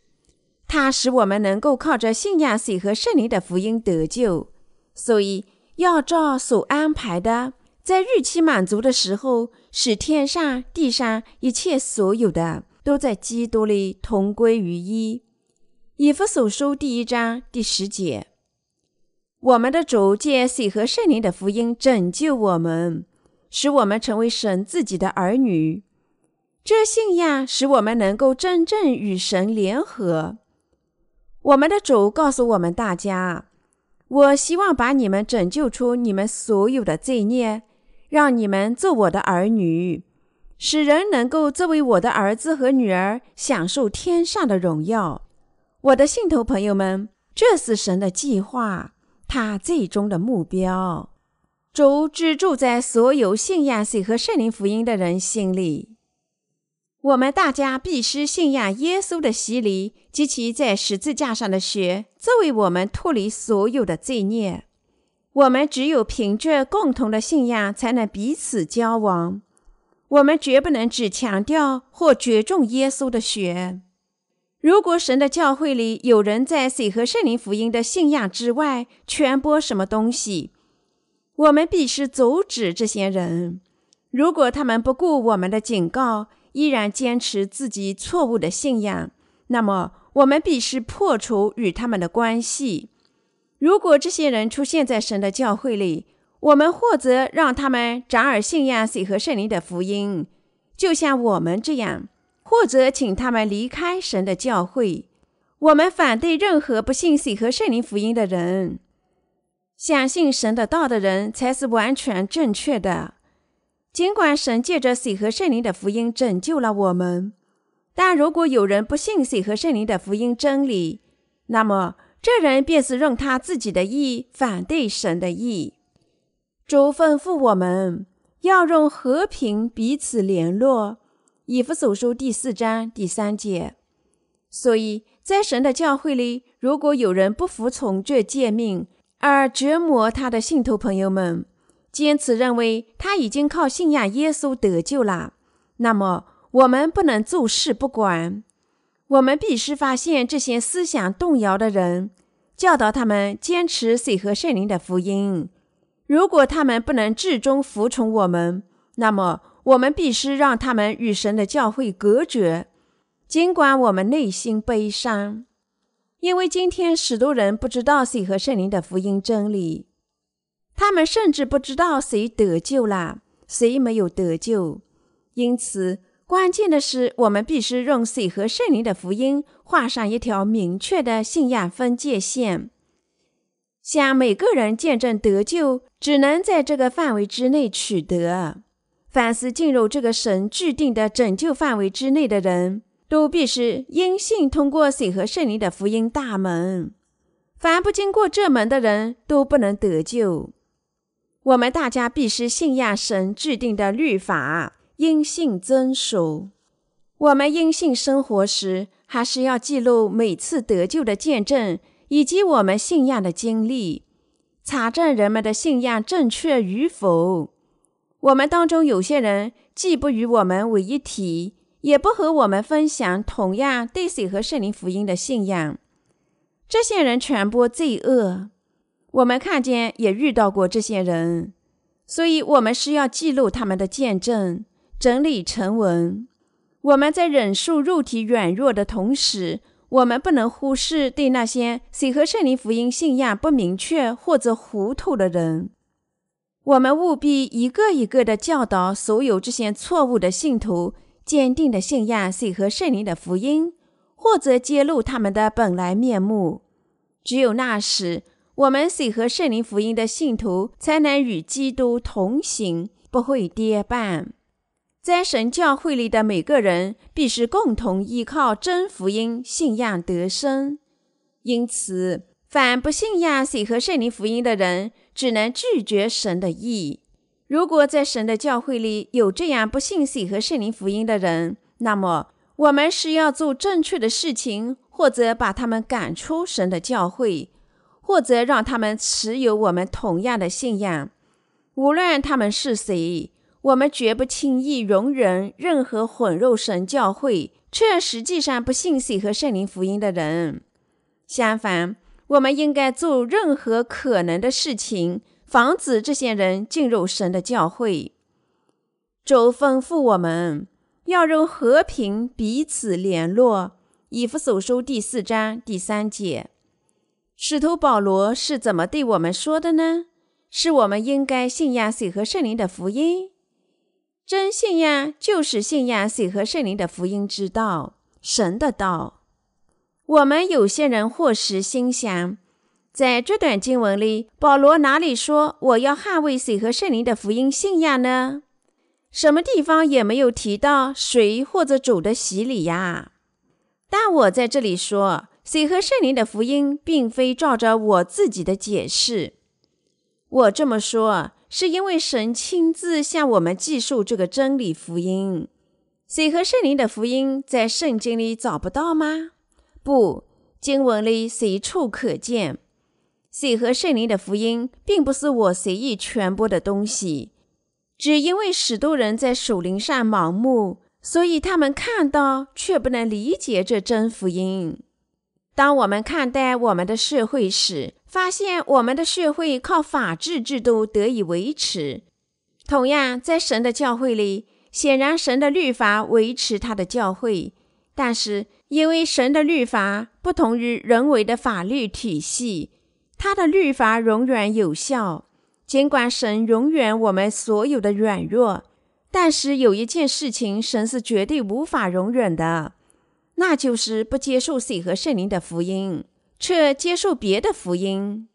Speaker 1: 它使我们能够靠着信仰水和圣灵的福音得救，所以要照所安排的，在日期满足的时候，使天上地上一切所有的都在基督里同归于一。以弗所书第一章第十节，我们的主借水和圣灵的福音拯救我们，使我们成为神自己的儿女。这信仰使我们能够真正与神联合。我们的主告诉我们大家：“我希望把你们拯救出你们所有的罪孽，让你们做我的儿女，使人能够作为我的儿子和女儿，享受天上的荣耀。”我的信徒朋友们，这是神的计划，他最终的目标。主只住在所有信仰水和圣灵福音的人心里。我们大家必须信仰耶稣的洗礼及其在十字架上的血，作为我们脱离所有的罪孽。我们只有凭着共同的信仰，才能彼此交往。我们绝不能只强调或着重耶稣的血。如果神的教会里有人在水和圣灵福音的信仰之外传播什么东西，我们必须阻止这些人。如果他们不顾我们的警告，依然坚持自己错误的信仰，那么我们必须破除与他们的关系。如果这些人出现在神的教会里，我们或者让他们长耳信仰水和圣灵的福音，就像我们这样。或者请他们离开神的教会。我们反对任何不信水和圣灵福音的人。相信神的道的人才是完全正确的。尽管神借着水和圣灵的福音拯救了我们，但如果有人不信水和圣灵的福音真理，那么这人便是用他自己的意反对神的意。主吩咐我们要用和平彼此联络。以弗所书第四章第三节，所以在神的教会里，如果有人不服从这诫命而折磨他的信徒朋友们，坚持认为他已经靠信仰耶稣得救了，那么我们不能坐视不管。我们必须发现这些思想动摇的人，教导他们坚持水和圣灵的福音。如果他们不能至终服从我们，那么。我们必须让他们与神的教会隔绝，尽管我们内心悲伤，因为今天许多人不知道谁和圣灵的福音真理，他们甚至不知道谁得救了，谁没有得救。因此，关键的是，我们必须用水和圣灵的福音画上一条明确的信仰分界线，向每个人见证得救，只能在这个范围之内取得。凡是进入这个神制定的拯救范围之内的人，都必须因信通过水和圣灵的福音大门。凡不经过这门的人，都不能得救。我们大家必须信仰神制定的律法，因信遵守。我们因信生活时，还是要记录每次得救的见证，以及我们信仰的经历，查证人们的信仰正确与否。我们当中有些人既不与我们为一体，也不和我们分享同样对水和圣灵福音的信仰。这些人传播罪恶，我们看见也遇到过这些人，所以我们需要记录他们的见证，整理成文。我们在忍受肉体软弱的同时，我们不能忽视对那些水和圣灵福音信仰不明确或者糊涂的人。我们务必一个一个的教导所有这些错误的信徒，坚定的信仰水和圣灵的福音，或者揭露他们的本来面目。只有那时，我们水和圣灵福音的信徒才能与基督同行，不会跌绊。在神教会里的每个人，必须共同依靠真福音信仰得生。因此，凡不信仰水和圣灵福音的人，只能拒绝神的意。如果在神的教会里有这样不信水和圣灵福音的人，那么我们是要做正确的事情，或者把他们赶出神的教会，或者让他们持有我们同样的信仰。无论他们是谁，我们绝不轻易容忍任何混入神教会却实际上不信水和圣灵福音的人。相反。我们应该做任何可能的事情，防止这些人进入神的教会。主吩咐我们要用和平彼此联络。以弗所书第四章第三节，使徒保罗是怎么对我们说的呢？是我们应该信仰水和圣灵的福音。真信仰就是信仰水和圣灵的福音之道，神的道。我们有些人或时心想，在这段经文里，保罗哪里说我要捍卫水和圣灵的福音信仰呢？什么地方也没有提到水或者主的洗礼呀？但我在这里说，水和圣灵的福音并非照着我自己的解释。我这么说，是因为神亲自向我们记述这个真理福音。水和圣灵的福音在圣经里找不到吗？不，经文里随处可见。水和圣灵的福音并不是我随意传播的东西，只因为许多人在属灵上盲目，所以他们看到却不能理解这真福音。当我们看待我们的社会时，发现我们的社会靠法治制度得以维持。同样，在神的教会里，显然神的律法维持他的教会，但是。因为神的律法不同于人为的法律体系，他的律法永远有效。尽管神容忍我们所有的软弱，但是有一件事情神是绝对无法容忍的，那就是不接受水和圣灵的福音，却接受别的福音。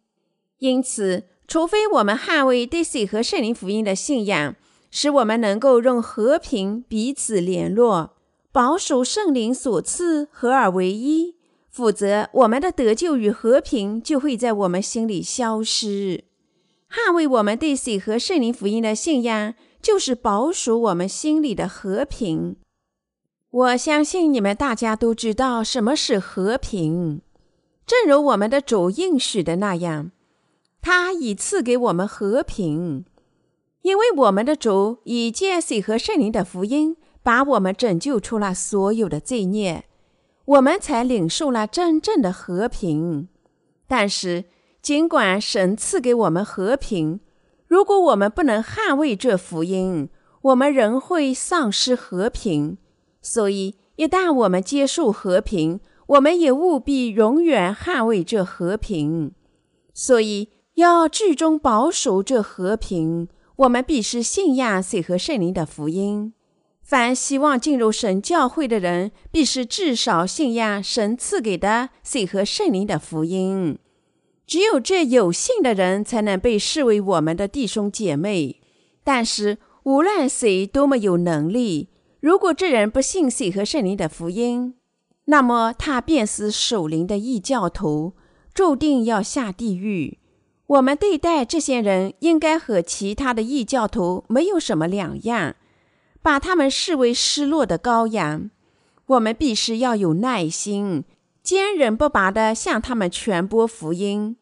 Speaker 1: 因此，除非我们捍卫对水和圣灵福音的信仰，使我们能够用和平彼此联络。保守圣灵所赐，合而为一，否则我们的得救与和平就会在我们心里消失。捍卫我们对水和圣灵福音的信仰，就是保守我们心里的和平。我相信你们大家都知道什么是和平，正如我们的主应许的那样，他已赐给我们和平，因为我们的主以借水和圣灵的福音。把我们拯救出了所有的罪孽，我们才领受了真正的和平。但是，尽管神赐给我们和平，如果我们不能捍卫这福音，我们仍会丧失和平。所以，一旦我们接受和平，我们也务必永远捍卫这和平。所以，要至终保守这和平，我们必须信仰水和圣灵的福音。凡希望进入神教会的人，必是至少信仰神赐给的水和圣灵的福音。只有这有信的人，才能被视为我们的弟兄姐妹。但是，无论谁多么有能力，如果这人不信水和圣灵的福音，那么他便是守灵的异教徒，注定要下地狱。我们对待这些人，应该和其他的异教徒没有什么两样。把他们视为失落的羔羊，我们必须要有耐心，坚韧不拔地向他们传播福音。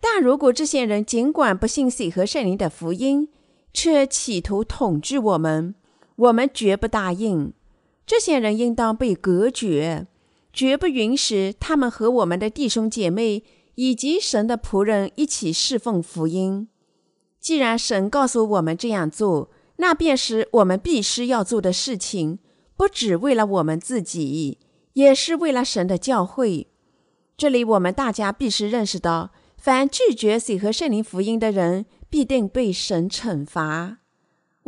Speaker 1: 但如果这些人尽管不信水和圣灵的福音，却企图统治我们，我们绝不答应。这些人应当被隔绝，绝不允许他们和我们的弟兄姐妹以及神的仆人一起侍奉福音。既然神告诉我们这样做，那便是我们必须要做的事情，不只为了我们自己，也是为了神的教会。这里我们大家必须认识到，凡拒绝水和圣灵福音的人，必定被神惩罚。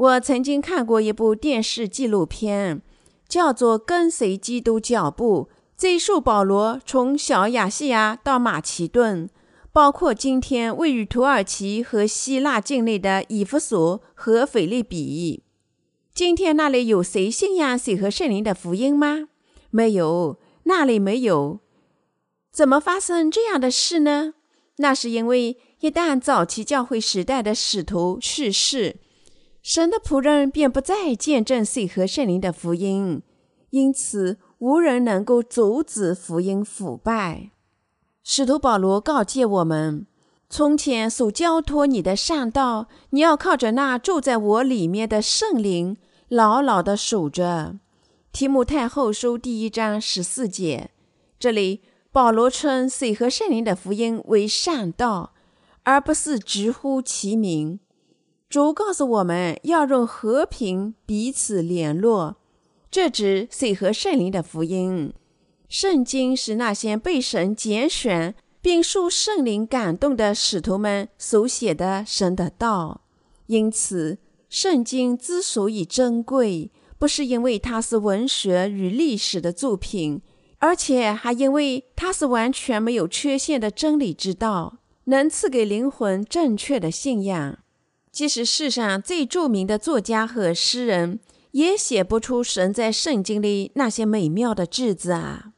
Speaker 1: 我曾经看过一部电视纪录片，叫做《跟随基督脚步》，追溯保罗从小亚细亚到马其顿。包括今天位于土耳其和希腊境内的以弗所和腓利比。今天那里有谁信仰水和圣灵的福音吗？没有，那里没有。怎么发生这样的事呢？那是因为一旦早期教会时代的使徒去世，神的仆人便不再见证水和圣灵的福音，因此无人能够阻止福音腐败。使徒保罗告诫我们：从前所交托你的善道，你要靠着那住在我里面的圣灵，牢牢地守着。提姆太后书第一章十四节。这里保罗称水和圣灵的福音为善道，而不是直呼其名。主告诉我们要用和平彼此联络，这指水和圣灵的福音。圣经是那些被神拣选并受圣灵感动的使徒们所写的神的道，因此，圣经之所以珍贵，不是因为它是文学与历史的作品，而且还因为它是完全没有缺陷的真理之道，能赐给灵魂正确的信仰。即使世上最著名的作家和诗人，也写不出神在圣经里那些美妙的句子啊！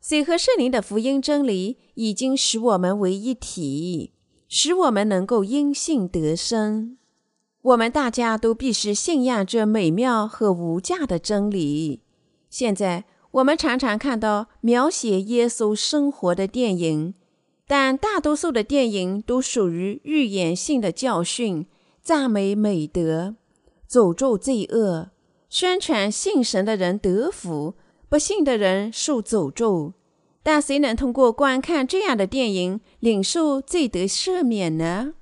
Speaker 1: 水和圣灵的福音真理已经使我们为一体，使我们能够因信得生。我们大家都必须信仰这美妙和无价的真理。现在，我们常常看到描写耶稣生活的电影，但大多数的电影都属于预言性的教训。赞美美德，诅咒罪恶，宣传信神的人得福，不信的人受诅咒。但谁能通过观看这样的电影领受罪得赦免呢？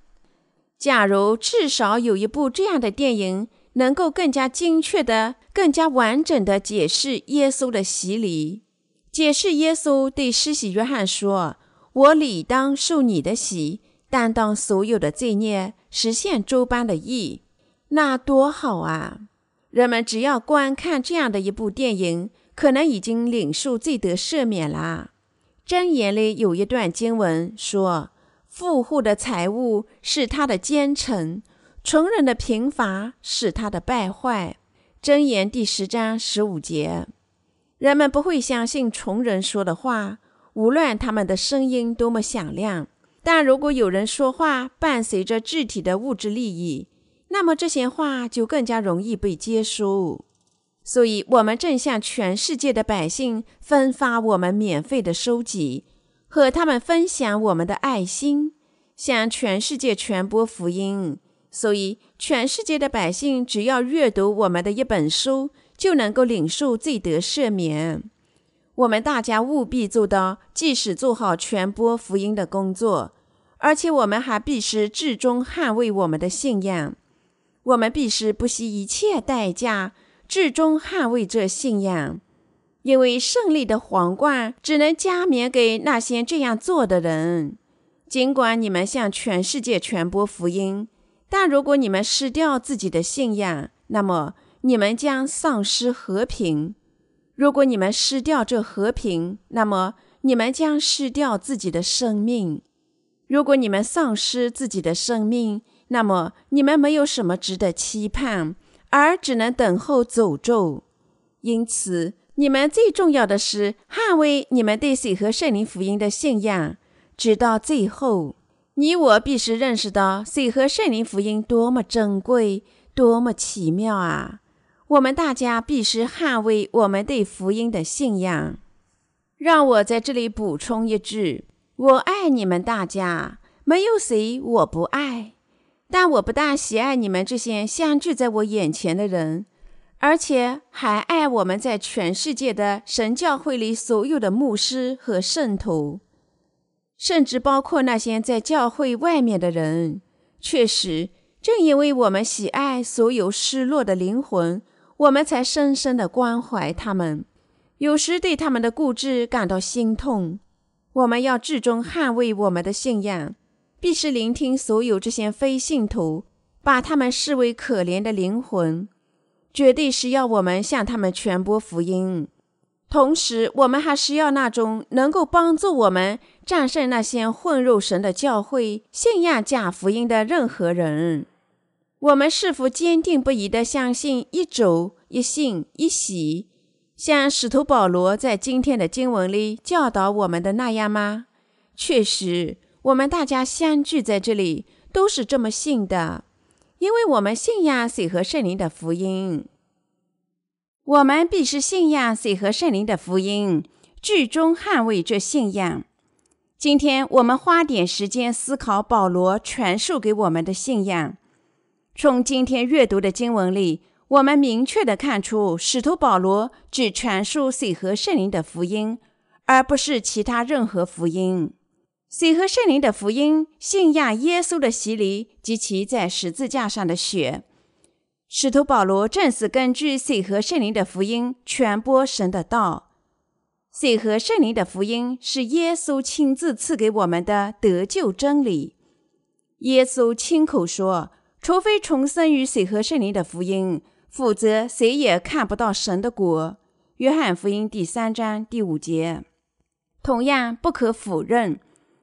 Speaker 1: 假如至少有一部这样的电影能够更加精确的、更加完整的解释耶稣的洗礼，解释耶稣对施洗约翰说：“我理当受你的洗，担当所有的罪孽。”实现周班的意，那多好啊！人们只要观看这样的一部电影，可能已经领受罪得赦免啦。箴言里有一段经文说：“富户的财物是他的奸臣，穷人的贫乏是他的败坏。”箴言第十章十五节。人们不会相信穷人说的话，无论他们的声音多么响亮。但如果有人说话伴随着具体的物质利益，那么这些话就更加容易被接收。所以，我们正向全世界的百姓分发我们免费的收集，和他们分享我们的爱心，向全世界传播福音。所以，全世界的百姓只要阅读我们的一本书，就能够领受罪得赦免。我们大家务必做到，即使做好传播福音的工作，而且我们还必须至终捍卫我们的信仰。我们必须不惜一切代价，至终捍卫这信仰，因为胜利的皇冠只能加冕给那些这样做的人。尽管你们向全世界传播福音，但如果你们失掉自己的信仰，那么你们将丧失和平。如果你们失掉这和平，那么你们将失掉自己的生命；如果你们丧失自己的生命，那么你们没有什么值得期盼，而只能等候诅咒。因此，你们最重要的是捍卫你们对水和圣灵福音的信仰，直到最后。你我必须认识到水和圣灵福音多么珍贵，多么奇妙啊！我们大家必须捍卫我们对福音的信仰。让我在这里补充一句：我爱你们大家，没有谁我不爱。但我不但喜爱你们这些相聚在我眼前的人，而且还爱我们在全世界的神教会里所有的牧师和圣徒，甚至包括那些在教会外面的人。确实，正因为我们喜爱所有失落的灵魂。我们才深深的关怀他们，有时对他们的固执感到心痛。我们要至终捍卫我们的信仰，必须聆听所有这些非信徒，把他们视为可怜的灵魂，绝对是要我们向他们传播福音。同时，我们还需要那种能够帮助我们战胜那些混入神的教会、信仰假福音的任何人。我们是否坚定不移地相信一主、一信、一喜，像使徒保罗在今天的经文里教导我们的那样吗？确实，我们大家相聚在这里都是这么信的，因为我们信仰水和圣灵的福音。我们必是信仰水和圣灵的福音，最终捍卫这信仰。今天我们花点时间思考保罗传授给我们的信仰。从今天阅读的经文里，我们明确地看出，使徒保罗只传述水和圣灵的福音，而不是其他任何福音。水和圣灵的福音，信仰耶稣的洗礼及其在十字架上的血。使徒保罗正是根据水和圣灵的福音传播神的道。水和圣灵的福音是耶稣亲自赐给我们的得救真理。耶稣亲口说。除非重生于水和圣灵的福音，否则谁也看不到神的国。约翰福音第三章第五节。同样不可否认，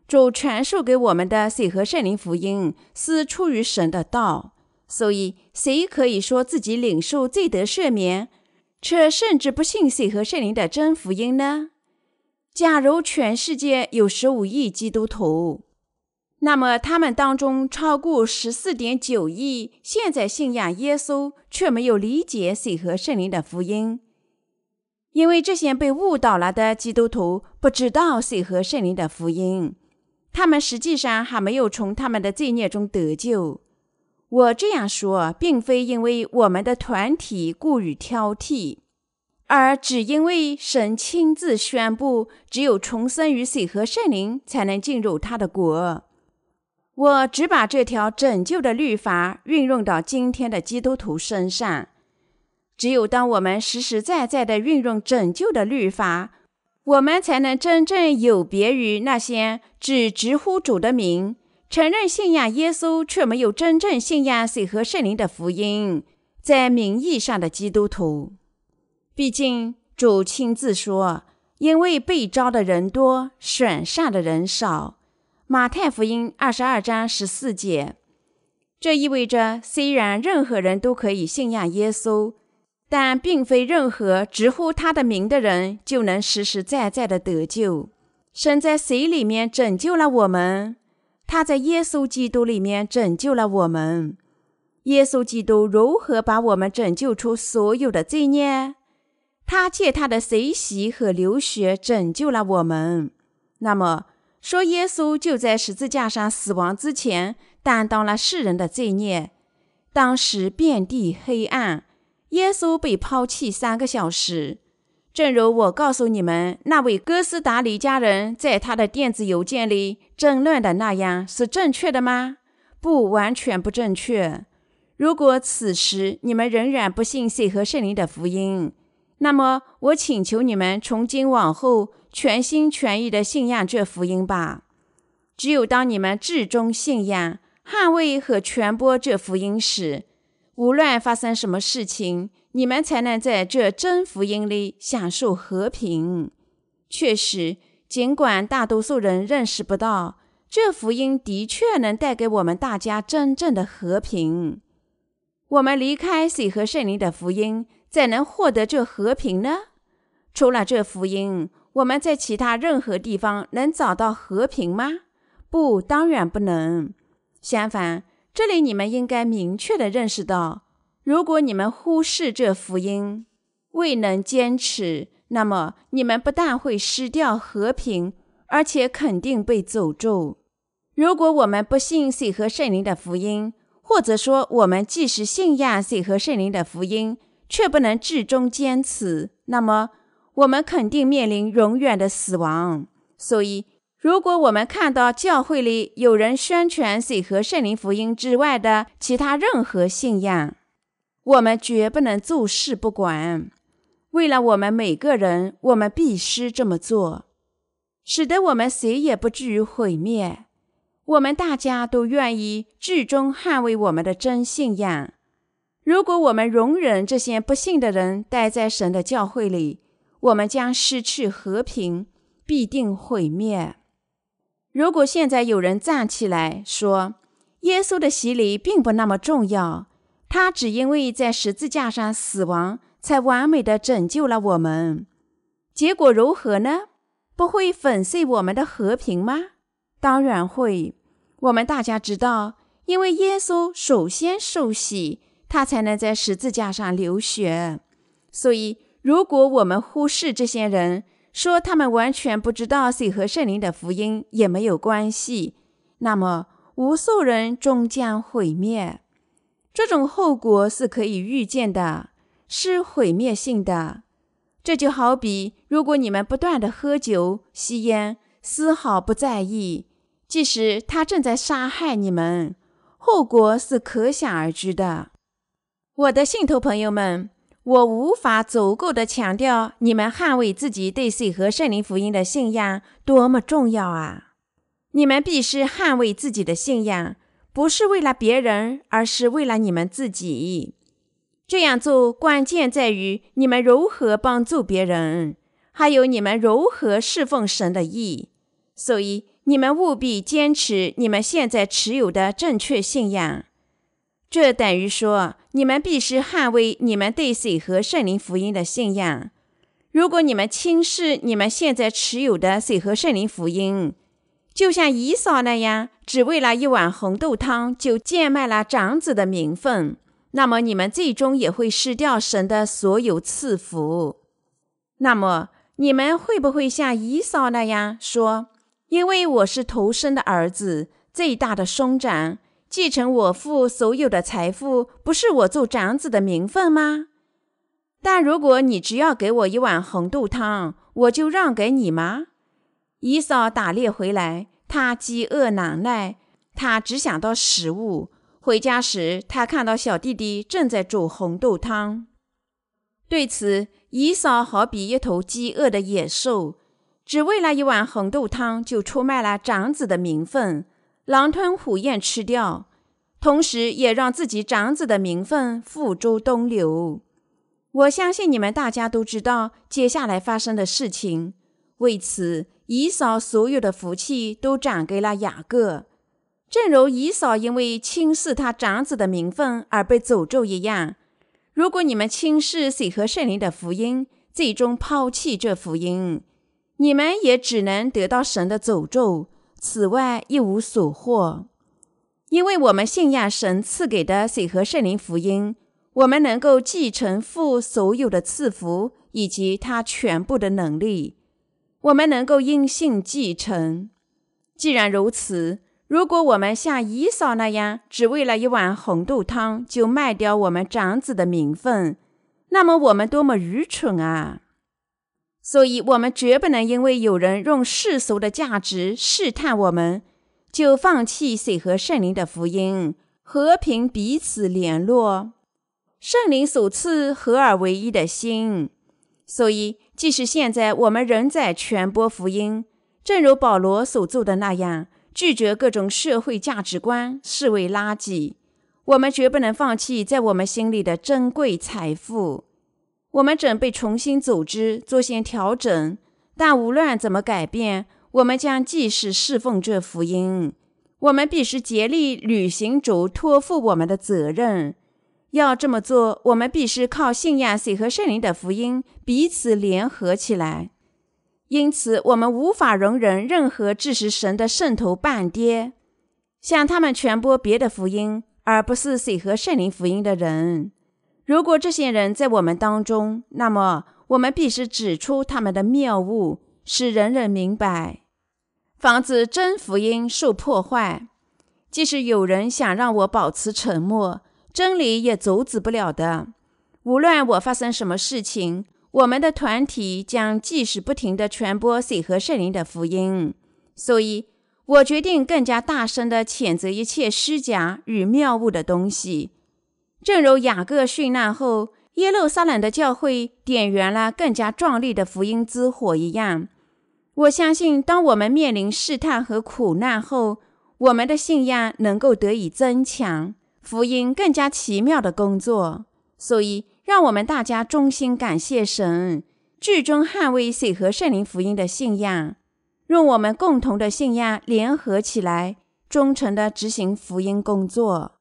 Speaker 1: 主传授给我们的水和圣灵福音是出于神的道。所以，谁可以说自己领受罪得赦免，却甚至不信水和圣灵的真福音呢？假如全世界有十五亿基督徒，那么他们当中超过十四点九亿现在信仰耶稣，却没有理解水和圣灵的福音，因为这些被误导了的基督徒不知道水和圣灵的福音，他们实际上还没有从他们的罪孽中得救。我这样说，并非因为我们的团体过于挑剔，而只因为神亲自宣布，只有重生于水和圣灵，才能进入他的国。我只把这条拯救的律法运用到今天的基督徒身上。只有当我们实实在在地运用拯救的律法，我们才能真正有别于那些只直呼主的名。承认信仰耶稣却没有真正信仰水和圣灵的福音，在名义上的基督徒。毕竟主亲自说：“因为被招的人多，选上的人少。”马太福音二十二章十四节。这意味着，虽然任何人都可以信仰耶稣，但并非任何直呼他的名的人就能实实在在的得救。神在水里面拯救了我们？他在耶稣基督里面拯救了我们。耶稣基督如何把我们拯救出所有的罪孽？他借他的随喜和流血拯救了我们。那么说，耶稣就在十字架上死亡之前担当了世人的罪孽。当时遍地黑暗，耶稣被抛弃三个小时。正如我告诉你们，那位哥斯达黎加人在他的电子邮件里争论的那样是正确的吗？不，完全不正确。如果此时你们仍然不信水和圣灵的福音，那么我请求你们从今往后全心全意地信仰这福音吧。只有当你们至终信仰、捍卫和传播这福音时，无论发生什么事情。你们才能在这真福音里享受和平。确实，尽管大多数人认识不到，这福音的确能带给我们大家真正的和平。我们离开水和圣灵的福音，怎能获得这和平呢？除了这福音，我们在其他任何地方能找到和平吗？不，当然不能。相反，这里你们应该明确地认识到。如果你们忽视这福音，未能坚持，那么你们不但会失掉和平，而且肯定被诅咒。如果我们不信水和圣灵的福音，或者说我们即使信仰水和圣灵的福音，却不能至终坚持，那么我们肯定面临永远的死亡。所以，如果我们看到教会里有人宣传水和圣灵福音之外的其他任何信仰，我们绝不能坐视不管。为了我们每个人，我们必须这么做，使得我们谁也不至于毁灭。我们大家都愿意至终捍卫我们的真信仰。如果我们容忍这些不幸的人待在神的教会里，我们将失去和平，必定毁灭。如果现在有人站起来说，耶稣的洗礼并不那么重要。他只因为在十字架上死亡，才完美的拯救了我们。结果如何呢？不会粉碎我们的和平吗？当然会。我们大家知道，因为耶稣首先受洗，他才能在十字架上流血。所以，如果我们忽视这些人，说他们完全不知道水和圣灵的福音，也没有关系。那么，无数人终将毁灭。这种后果是可以预见的，是毁灭性的。这就好比，如果你们不断的喝酒、吸烟，丝毫不在意，即使他正在杀害你们，后果是可想而知的。我的信徒朋友们，我无法足够的强调，你们捍卫自己对水和圣灵福音的信仰多么重要啊！你们必须捍卫自己的信仰。不是为了别人，而是为了你们自己。这样做关键在于你们如何帮助别人，还有你们如何侍奉神的意。所以，你们务必坚持你们现在持有的正确信仰。这等于说，你们必须捍卫你们对水和圣灵福音的信仰。如果你们轻视你们现在持有的水和圣灵福音，就像姨嫂那样，只为了一碗红豆汤就贱卖了长子的名分，那么你们最终也会失掉神的所有赐福。那么，你们会不会像姨嫂那样说：“因为我是头生的儿子，最大的兄长。”继承我父所有的财富，不是我做长子的名分吗？但如果你只要给我一碗红豆汤，我就让给你吗？姨嫂打猎回来，他饥饿难耐，他只想到食物。回家时，他看到小弟弟正在煮红豆汤。对此，姨嫂好比一头饥饿的野兽，只为了一碗红豆汤，就出卖了长子的名分。狼吞虎咽吃掉，同时也让自己长子的名分付诸东流。我相信你们大家都知道接下来发生的事情。为此，姨嫂所有的福气都转给了雅各，正如姨嫂因为轻视他长子的名分而被诅咒一样。如果你们轻视水和圣灵的福音，最终抛弃这福音，你们也只能得到神的诅咒。此外一无所获，因为我们信仰神赐给的水和圣灵福音，我们能够继承父所有的赐福以及他全部的能力，我们能够因信继承。既然如此，如果我们像姨嫂那样，只为了一碗红豆汤就卖掉我们长子的名分，那么我们多么愚蠢啊！所以，我们绝不能因为有人用世俗的价值试探我们，就放弃水和圣灵的福音，和平彼此联络。圣灵所赐合而为一的心。所以，即使现在我们仍在传播福音，正如保罗所做的那样，拒绝各种社会价值观，视为垃圾，我们绝不能放弃在我们心里的珍贵财富。我们准备重新组织，做些调整，但无论怎么改变，我们将继续侍奉这福音。我们必须竭力履行主托付我们的责任。要这么做，我们必须靠信仰水和圣灵的福音彼此联合起来。因此，我们无法容忍任何支持神的圣徒半跌，向他们传播别的福音，而不是水和圣灵福音的人。如果这些人在我们当中，那么我们必须指出他们的谬误，使人人明白，防止真福音受破坏。即使有人想让我保持沉默，真理也阻止不了的。无论我发生什么事情，我们的团体将继续不停地传播水和圣灵的福音。所以，我决定更加大声地谴责一切虚假与谬误的东西。正如雅各殉难后，耶路撒冷的教会点燃了更加壮丽的福音之火一样，我相信，当我们面临试探和苦难后，我们的信仰能够得以增强，福音更加奇妙的工作。所以，让我们大家衷心感谢神，至终捍卫水和圣灵福音的信仰，用我们共同的信仰联合起来，忠诚地执行福音工作。